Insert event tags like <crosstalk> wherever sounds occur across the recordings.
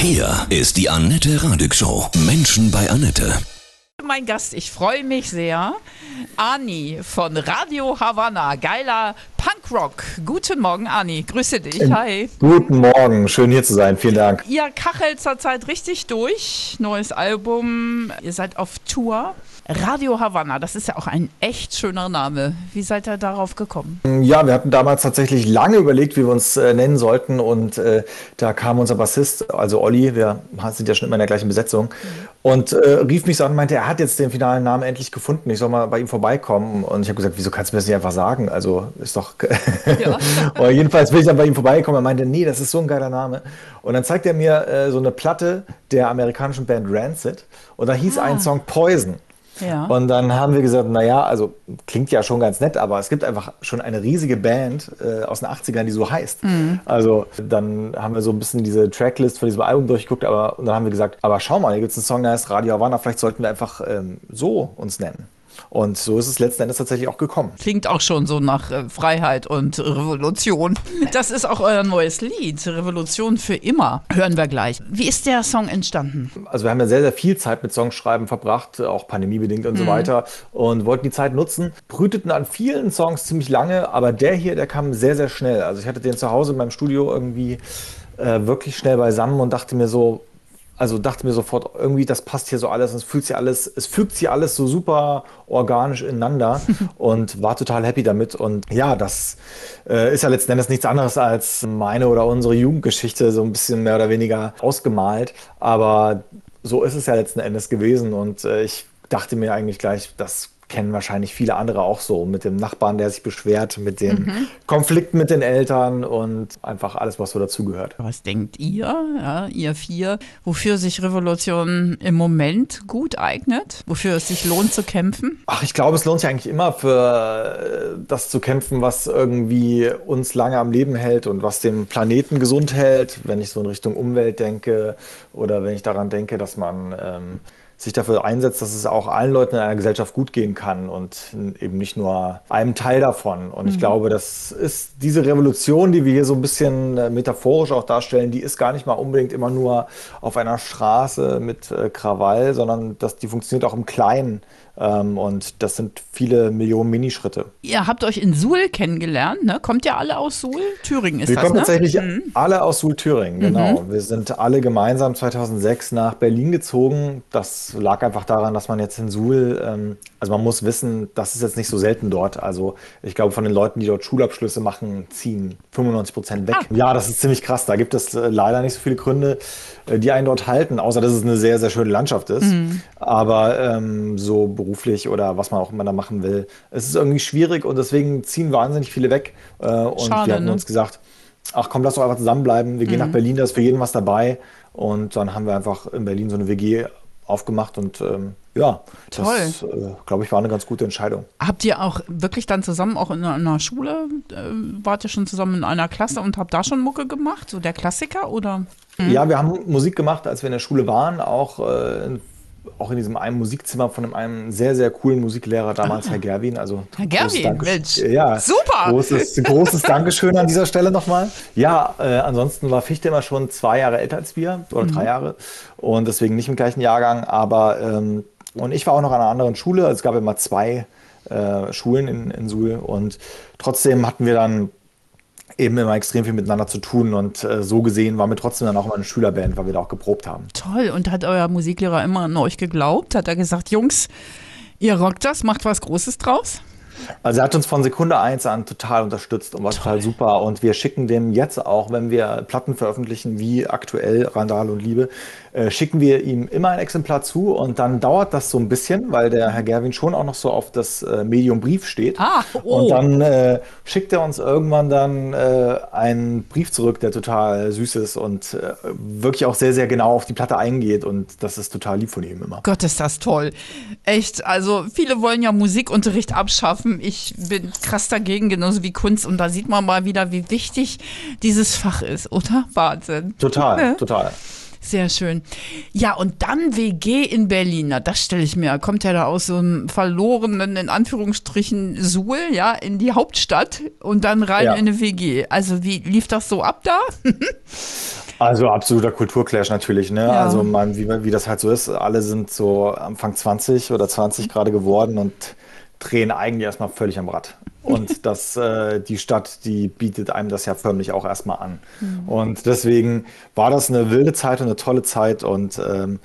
Hier ist die Annette Radig Show. Menschen bei Annette. Mein Gast, ich freue mich sehr. Ani von Radio Havanna, geiler Punkrock. Guten Morgen, Ani. Grüße dich. Hi. Guten Morgen, schön hier zu sein. Vielen Dank. Ihr kachelt zurzeit richtig durch. Neues Album. Ihr seid auf Tour. Radio Havanna, das ist ja auch ein echt schöner Name. Wie seid ihr darauf gekommen? Ja, wir hatten damals tatsächlich lange überlegt, wie wir uns äh, nennen sollten. Und äh, da kam unser Bassist, also Olli, wir sind ja schon immer in der gleichen Besetzung, und äh, rief mich so an und meinte, er hat jetzt den finalen Namen endlich gefunden. Ich soll mal bei ihm vorbeikommen. Und ich habe gesagt, wieso kannst du mir das nicht einfach sagen? Also ist doch. <laughs> Ja. <laughs> jedenfalls bin ich dann bei ihm vorbeigekommen. Er meinte, nee, das ist so ein geiler Name. Und dann zeigt er mir äh, so eine Platte der amerikanischen Band Rancid. Und da hieß ah. ein Song Poison. Ja. Und dann haben wir gesagt, naja, also klingt ja schon ganz nett, aber es gibt einfach schon eine riesige Band äh, aus den 80ern, die so heißt. Mhm. Also dann haben wir so ein bisschen diese Tracklist von diesem Album durchgeguckt, aber und dann haben wir gesagt, aber schau mal, hier gibt es einen Song, der heißt Radio Havana, vielleicht sollten wir einfach ähm, so uns nennen. Und so ist es letzten Endes tatsächlich auch gekommen. Klingt auch schon so nach äh, Freiheit und Revolution. Das ist auch euer neues Lied, Revolution für immer. Hören wir gleich. Wie ist der Song entstanden? Also wir haben ja sehr, sehr viel Zeit mit Songschreiben verbracht, auch pandemiebedingt und mhm. so weiter. Und wollten die Zeit nutzen, brüteten an vielen Songs ziemlich lange, aber der hier, der kam sehr, sehr schnell. Also ich hatte den zu Hause in meinem Studio irgendwie äh, wirklich schnell beisammen und dachte mir so, also dachte mir sofort, irgendwie, das passt hier so alles, es fühlt sich alles, es fügt sich alles so super organisch ineinander <laughs> und war total happy damit. Und ja, das äh, ist ja letzten Endes nichts anderes als meine oder unsere Jugendgeschichte, so ein bisschen mehr oder weniger ausgemalt. Aber so ist es ja letzten Endes gewesen. Und äh, ich dachte mir eigentlich gleich, das kennen wahrscheinlich viele andere auch so, mit dem Nachbarn, der sich beschwert, mit den mhm. Konflikten mit den Eltern und einfach alles, was so dazugehört. Was denkt ihr, ja, ihr vier, wofür sich Revolution im Moment gut eignet, wofür es sich lohnt zu kämpfen? Ach, ich glaube, es lohnt sich eigentlich immer für äh, das zu kämpfen, was irgendwie uns lange am Leben hält und was den Planeten gesund hält, wenn ich so in Richtung Umwelt denke oder wenn ich daran denke, dass man ähm, sich dafür einsetzt, dass es auch allen Leuten in einer Gesellschaft gut gehen kann und eben nicht nur einem Teil davon. Und mhm. ich glaube, das ist diese Revolution, die wir hier so ein bisschen äh, metaphorisch auch darstellen, die ist gar nicht mal unbedingt immer nur auf einer Straße mit äh, Krawall, sondern das, die funktioniert auch im Kleinen. Ähm, und das sind viele Millionen Minischritte. Ihr habt euch in Suhl kennengelernt, ne? Kommt ihr alle aus Suhl? Thüringen ist wir das, kommen ne? tatsächlich mhm. alle aus Suhl, Thüringen, genau. Mhm. Wir sind alle gemeinsam 2006 nach Berlin gezogen. Das lag einfach daran, dass man jetzt in Suhl, ähm, also man muss wissen, das ist jetzt nicht so selten dort. Also ich glaube, von den Leuten, die dort Schulabschlüsse machen, ziehen 95 Prozent weg. Ah. Ja, das ist ziemlich krass. Da gibt es äh, leider nicht so viele Gründe, äh, die einen dort halten, außer dass es eine sehr, sehr schöne Landschaft ist. Mhm. Aber ähm, so beruflich oder was man auch immer da machen will, es ist irgendwie schwierig und deswegen ziehen wahnsinnig viele weg. Äh, und Schade, wir haben ne? uns gesagt, ach komm, lass doch einfach zusammenbleiben. Wir gehen mhm. nach Berlin, da ist für jeden was dabei. Und dann haben wir einfach in Berlin so eine WG aufgemacht und ähm, ja, Toll. das, äh, glaube ich, war eine ganz gute Entscheidung. Habt ihr auch wirklich dann zusammen auch in einer Schule, äh, wart ihr schon zusammen in einer Klasse und habt da schon Mucke gemacht, so der Klassiker oder? Mhm. Ja, wir haben Musik gemacht, als wir in der Schule waren, auch äh, auch in diesem einen Musikzimmer von einem sehr, sehr coolen Musiklehrer damals, ah. Herr Gerwin. Also Herr Gerwin, Mensch, ja, super! Großes, großes Dankeschön an dieser Stelle nochmal. Ja, äh, ansonsten war Fichte immer schon zwei Jahre älter als wir, oder mhm. drei Jahre. Und deswegen nicht im gleichen Jahrgang. Aber, ähm, und ich war auch noch an einer anderen Schule. Also es gab immer zwei äh, Schulen in, in Suhl. Und trotzdem hatten wir dann eben immer extrem viel miteinander zu tun. Und äh, so gesehen waren wir trotzdem dann auch immer eine Schülerband, weil wir da auch geprobt haben. Toll. Und hat euer Musiklehrer immer an euch geglaubt? Hat er gesagt, Jungs, ihr rockt das, macht was Großes draus? Also er hat uns von Sekunde eins an total unterstützt und war Toll. total super. Und wir schicken dem jetzt auch, wenn wir Platten veröffentlichen, wie aktuell Randal und Liebe, äh, schicken wir ihm immer ein Exemplar zu und dann dauert das so ein bisschen, weil der Herr Gerwin schon auch noch so auf das äh, Medium Brief steht. Ah, oh. Und dann äh, schickt er uns irgendwann dann äh, einen Brief zurück, der total süß ist und äh, wirklich auch sehr, sehr genau auf die Platte eingeht und das ist total lieb von ihm immer. Gott, ist das toll. Echt, also viele wollen ja Musikunterricht abschaffen. Ich bin krass dagegen, genauso wie Kunst und da sieht man mal wieder, wie wichtig dieses Fach ist, oder? Wahnsinn. Total, ja. total. Sehr schön. Ja, und dann WG in Berlin. Na, das stelle ich mir. Kommt ja da aus so einem verlorenen, in Anführungsstrichen, Suhl, ja, in die Hauptstadt und dann rein ja. in eine WG. Also, wie lief das so ab da? <laughs> Also absoluter Kulturclash natürlich, ne? Ja. Also man, wie, wie das halt so ist, alle sind so Anfang 20 oder 20 gerade geworden und drehen eigentlich erstmal völlig am Rad. Und <laughs> das, äh, die Stadt, die bietet einem das ja förmlich auch erstmal an. Und deswegen war das eine wilde Zeit und eine tolle Zeit und ähm,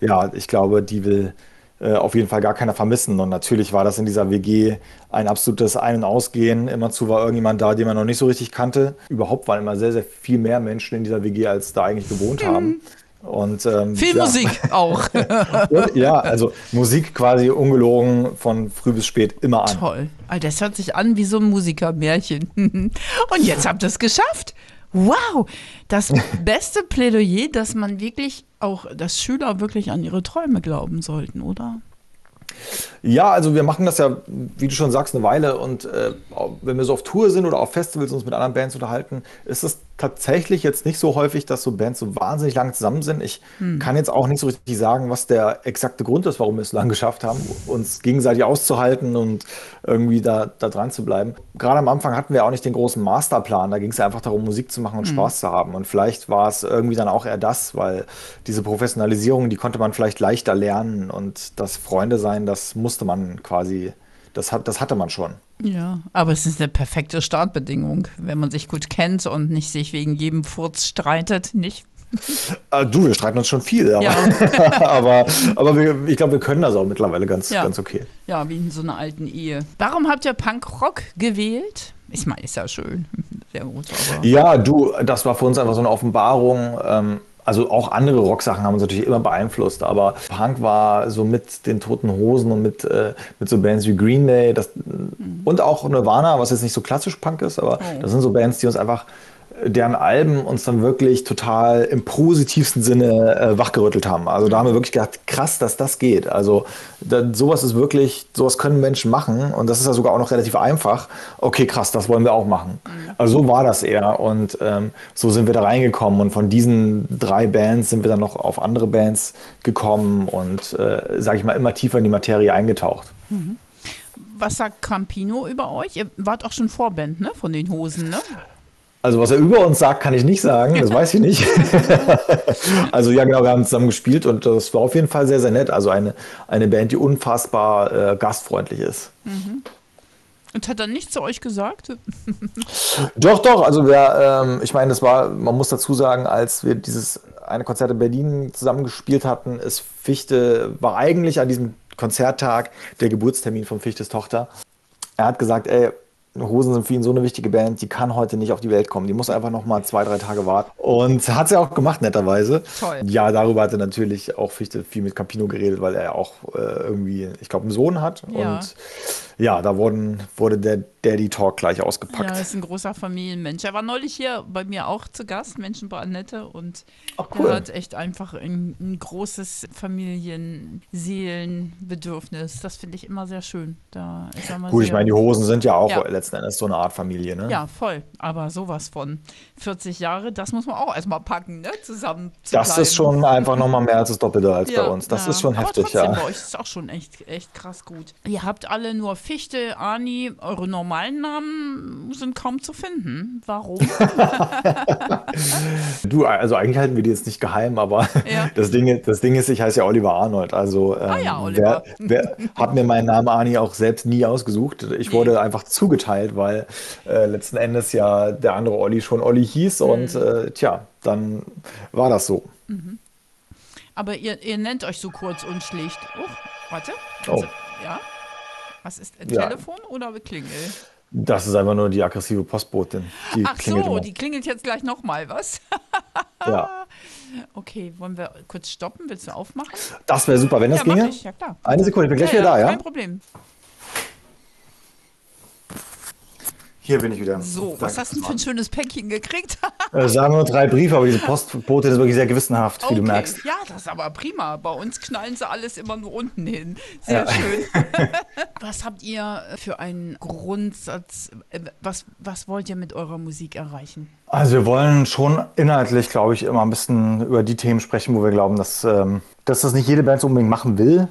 ja, ich glaube, die will äh, auf jeden Fall gar keiner vermissen. Und natürlich war das in dieser WG ein absolutes Ein- und Ausgehen. Immerzu war irgendjemand da, den man noch nicht so richtig kannte. Überhaupt waren immer sehr, sehr viel mehr Menschen in dieser WG, als da eigentlich gewohnt haben. Und, ähm, Viel ja. Musik auch. <laughs> Und, ja, also Musik quasi ungelogen von früh bis spät immer an. Toll. Alter, das hört sich an wie so ein Musikermärchen. <laughs> Und jetzt habt ihr es geschafft. Wow, das <laughs> beste Plädoyer, dass man wirklich auch, dass Schüler wirklich an ihre Träume glauben sollten, oder? Ja, also wir machen das ja, wie du schon sagst, eine Weile. Und äh, wenn wir so auf Tour sind oder auf Festivals uns mit anderen Bands unterhalten, ist es tatsächlich jetzt nicht so häufig, dass so Bands so wahnsinnig lange zusammen sind. Ich kann jetzt auch nicht so richtig sagen, was der exakte Grund ist, warum wir es lang geschafft haben, uns gegenseitig auszuhalten und irgendwie da, da dran zu bleiben. Gerade am Anfang hatten wir auch nicht den großen Masterplan. Da ging es ja einfach darum, Musik zu machen und Spaß zu haben. Und vielleicht war es irgendwie dann auch eher das, weil diese Professionalisierung, die konnte man vielleicht leichter lernen und das Freunde sein, das musste man quasi, das, hat, das hatte man schon. Ja, aber es ist eine perfekte Startbedingung, wenn man sich gut kennt und nicht sich wegen jedem Furz streitet, nicht? Äh, du, wir streiten uns schon viel, aber, Ja. <laughs> aber, aber wir, ich glaube, wir können das auch mittlerweile ganz, Ja. ganz okay. Ja, wie in so einer alten Ehe. Warum habt ihr Punkrock gewählt? Ich meine, ist ja schön. Sehr gut. Ja, du, das war für uns einfach so eine Offenbarung. Ähm, also auch andere Rocksachen haben uns natürlich immer beeinflusst, aber Punk war so mit den Toten Hosen und mit, äh, mit so Bands wie Green Day das, und auch Nirvana, was jetzt nicht so klassisch Punk ist, aber das sind so Bands, die uns einfach deren Alben uns dann wirklich total im positivsten Sinne äh, wachgerüttelt haben. Also da haben wir wirklich gedacht, krass, dass das geht. Also da, sowas ist wirklich, sowas können Menschen machen und das ist ja sogar auch noch relativ einfach. Okay, krass, das wollen wir auch machen. Also so war das eher und ähm, so sind wir da reingekommen und von diesen drei Bands sind wir dann noch auf andere Bands gekommen und, äh, sage ich mal, immer tiefer in die Materie eingetaucht. Was sagt Campino über euch? Ihr wart auch schon Vorband, ne? Von den Hosen, ne? Also was er über uns sagt, kann ich nicht sagen, das weiß ich nicht. <laughs> also ja, genau, wir haben zusammen gespielt und das war auf jeden Fall sehr, sehr nett. Also eine, eine Band, die unfassbar äh, gastfreundlich ist. Und hat er nichts zu euch gesagt? <laughs> Doch, doch, also wir, ähm, ich meine, das war, man muss dazu sagen, als wir dieses eine Konzert in Berlin zusammen gespielt hatten, ist Fichte, war eigentlich an diesem Konzerttag der Geburtstermin von Fichtes Tochter. Er hat gesagt, ey, Hosen sind für ihn so eine wichtige Band, die kann heute nicht auf die Welt kommen. Die muss einfach noch mal zwei, drei Tage warten. Und hat sie auch gemacht, netterweise. Toll. Ja, darüber hat er natürlich auch Fichte viel mit Campino geredet, weil er auch äh, irgendwie, ich glaube, einen Sohn hat. Ja. Und ja, da wurden, wurde der Daddy Talk gleich Ja, ausgepackt. ist ein großer Familienmensch. Er war neulich hier bei mir auch zu Gast, Menschen bei Annette. Und Ach, cool. er hat echt einfach ein, ein großes Familienseelenbedürfnis. Das finde ich immer sehr schön. Da ist er mal Gut, ich meine, die Hosen sind ja auch Ja. letzten Endes so eine Art Familie, ne? Ja, voll. Aber sowas von 40 Jahre, das muss man auch erstmal packen, ne? Zusammen zu Das bleiben. ist schon einfach nochmal mehr als das Doppelte als bei uns. Das ja. ist schon Aber heftig, trotzdem, ja. bei euch ist es auch schon echt, echt krass gut. Ihr habt alle nur Fichte, Ani, eure normalen Namen sind kaum zu finden. Warum? <laughs> Du, also eigentlich halten wir die jetzt nicht geheim, aber Ja. <laughs> das, Ding, das Ding ist, ich heiße ja Oliver Arnold. Also ähm, Ah ja, Oliver. wer, wer hat mir meinen Namen Ani auch selbst nie ausgesucht. Ich wurde einfach zugeteilt, weil äh, letzten Endes ja der andere Olli schon Olli hieß und Mhm. äh, tja, dann war das so. Aber ihr, ihr nennt euch so kurz und schlicht. Oh, warte. Oh. ja? Was ist ein Ja. Telefon oder Klingel? Das ist einfach nur die aggressive Postbotin. Die Ach so, immer. die klingelt jetzt gleich nochmal, was? <laughs> ja. Okay, wollen wir kurz stoppen? Willst du aufmachen? Das wäre super, wenn das ja, ginge. ich, ja klar. Eine Sekunde, ich bin gleich wieder da, ja? Kein Problem. Hier bin ich wieder. So, was Danke. hast du denn für ein schönes Päckchen gekriegt? <laughs> Äh, sagen nur drei Briefe, aber diese Postbotin ist wirklich sehr gewissenhaft, wie du Okay, merkst. Ja, das ist aber prima. Bei uns knallen sie alles immer nur unten hin. Sehr schön. <laughs> <laughs> was habt ihr für einen Grundsatz? äh, Was, was wollt ihr mit eurer Musik erreichen? Also wir wollen schon inhaltlich, glaube ich, immer ein bisschen über die Themen sprechen, wo wir glauben, dass, ähm, dass das nicht jede Band so unbedingt machen will.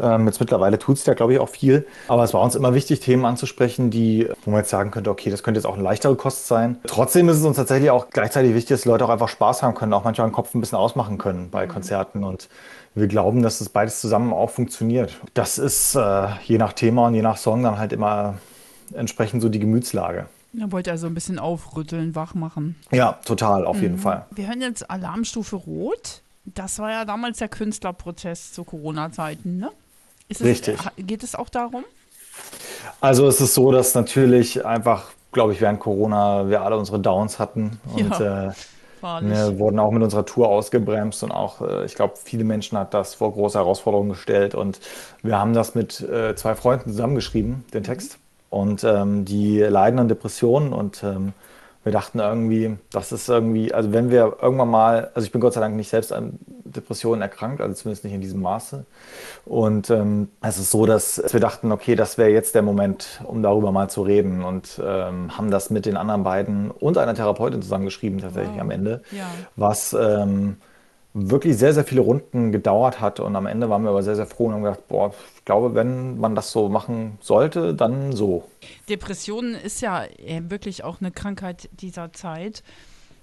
Ähm, jetzt mittlerweile tut es ja, glaube ich, auch viel. Aber es war uns immer wichtig, Themen anzusprechen, die, wo man jetzt sagen könnte, okay, das könnte jetzt auch eine leichtere Kost sein. Trotzdem ist es uns tatsächlich auch gleichzeitig wichtig, dass Leute auch einfach Spaß haben können, auch manchmal den Kopf ein bisschen ausmachen können bei Konzerten. Und wir glauben, dass das beides zusammen auch funktioniert. Das ist äh, je nach Thema und je nach Song dann halt immer entsprechend so die Gemütslage. Da wollte er so ein bisschen aufrütteln, wach machen. Ja, total, auf jeden Fall. Wir hören jetzt Alarmstufe Rot. Das war ja damals der Künstlerprotest zu Corona-Zeiten, ne? Ist es, Richtig. Geht es auch darum? Also es ist so, dass natürlich einfach, glaube ich, während Corona wir alle unsere Downs hatten und Ja. äh, wir wurden auch mit unserer Tour ausgebremst und auch, äh, ich glaube, viele Menschen hat das vor große Herausforderungen gestellt und wir haben das mit äh, zwei Freunden zusammengeschrieben, den Text. Und ähm, die leiden an Depressionen und ähm, wir dachten irgendwie, das ist irgendwie, also wenn wir irgendwann mal, also ich bin Gott sei Dank nicht selbst an Depressionen erkrankt, also zumindest nicht in diesem Maße. Und ähm, es ist so, dass wir dachten, okay, das wäre jetzt der Moment, um darüber mal zu reden und ähm, haben das mit den anderen beiden und einer Therapeutin zusammengeschrieben tatsächlich Wow. am Ende, Ja. was ähm, wirklich sehr, sehr viele Runden gedauert hat und am Ende waren wir aber sehr, sehr froh und haben gedacht, boah, ich glaube, wenn man das so machen sollte, dann so. Depressionen ist ja äh, wirklich auch eine Krankheit dieser Zeit.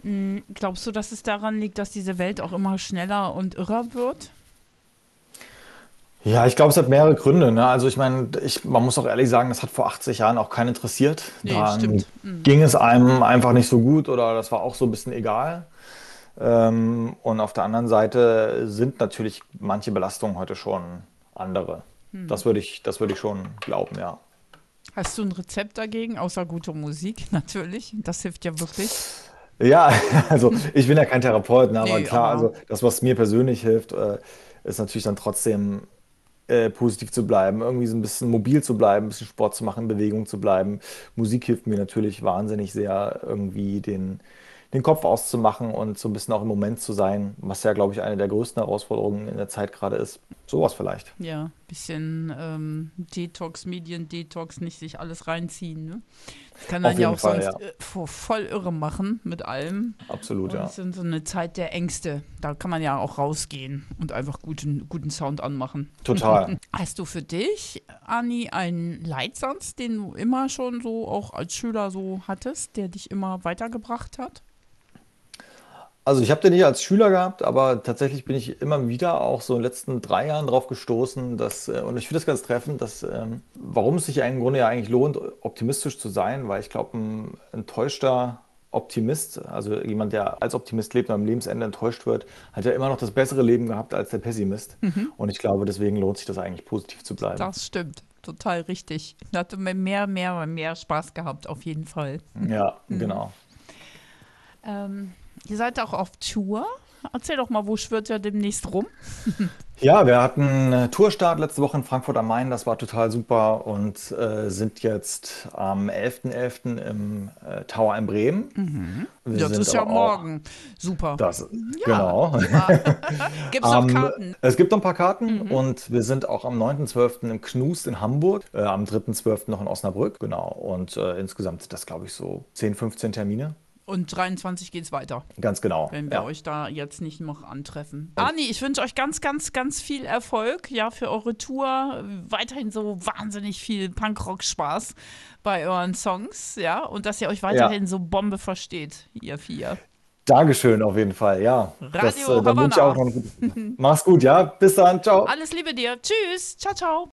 Mm, Glaubst du, dass es daran liegt, dass diese Welt auch immer schneller und irrer wird? Ja, ich glaube, es hat mehrere Gründe. Ne? Also ich meine, ich, man muss auch ehrlich sagen, das hat vor 80 Jahren auch keinen interessiert. Nee, stimmt. Mhm. ging es einem einfach nicht so gut oder das war auch so ein bisschen egal. Ähm, und auf der anderen Seite sind natürlich manche Belastungen heute schon andere. Mhm. Das würde ich, das würde ich schon glauben, ja. Hast du ein Rezept dagegen, außer gute Musik <laughs> natürlich? Das hilft ja wirklich. Ja, <laughs> also ich bin ja kein Therapeut, ne, aber Nee, klar, aber- also das, was mir persönlich hilft, äh, ist natürlich dann trotzdem äh, positiv zu bleiben, irgendwie so ein bisschen mobil zu bleiben, ein bisschen Sport zu machen, in Bewegung zu bleiben. Musik hilft mir natürlich wahnsinnig sehr, irgendwie den, den Kopf auszumachen und so ein bisschen auch im Moment zu sein, was ja, glaube ich, eine der größten Herausforderungen in der Zeit gerade ist. Sowas vielleicht. Ja, bisschen ähm, Detox, Medien-Detox, nicht sich alles reinziehen. Ne? Das kann dann ja auch Fall, sonst ja. äh, vo- voll irre machen mit allem. Absolut, Und ja. es ist so eine Zeit der Ängste. Da kann man ja auch rausgehen und einfach guten, guten Sound anmachen. Total. <laughs> Hast du für dich, Anni, einen Leitsatz, den du immer schon so auch als Schüler so hattest, der dich immer weitergebracht hat? Also ich habe den nicht als Schüler gehabt, aber tatsächlich bin ich immer wieder auch so in den letzten drei Jahren drauf gestoßen, dass, äh, und ich finde das ganz treffend, dass, ähm, warum es sich ja im Grunde ja eigentlich lohnt, optimistisch zu sein, weil ich glaube, ein enttäuschter Optimist, also jemand, der als Optimist lebt und am Lebensende enttäuscht wird, hat ja immer noch das bessere Leben gehabt als der Pessimist. Und ich glaube, deswegen lohnt sich das eigentlich positiv zu bleiben. Das stimmt. Total richtig. Da hatte mir mehr, mehr, mehr Spaß gehabt, auf jeden Fall. Ja, genau. Ähm, ihr seid auch auf Tour. Erzähl doch mal, wo schwirrt ihr demnächst rum? <laughs> Ja, wir hatten äh, Tourstart letzte Woche in Frankfurt am Main, das war total super und äh, sind jetzt am 11.11. im äh, Tower in Bremen. Ja, das ist ja morgen. Super. Das, genau. <laughs> Gibt es noch <laughs> Karten? Es gibt noch ein paar Karten und wir sind auch am 9.12. im Knust in Hamburg, äh, am 3.12. noch in Osnabrück, genau. Und äh, insgesamt sind das, glaube ich, so 10, 15 Termine. Und 23 geht es weiter, Ganz genau. wenn wir ja. euch da jetzt nicht noch antreffen. Ani, ich wünsche euch ganz, ganz, ganz viel Erfolg ja, für eure Tour. Weiterhin so wahnsinnig viel Punkrock-Spaß bei euren Songs, ja. Und dass ihr euch weiterhin so Bombe versteht, ihr vier. Dankeschön auf jeden Fall, ja. Radio dann wünsche ich auch noch einen guten Mach's gut, ja. Bis dann, ciao. Alles Liebe dir. Tschüss. Ciao, ciao.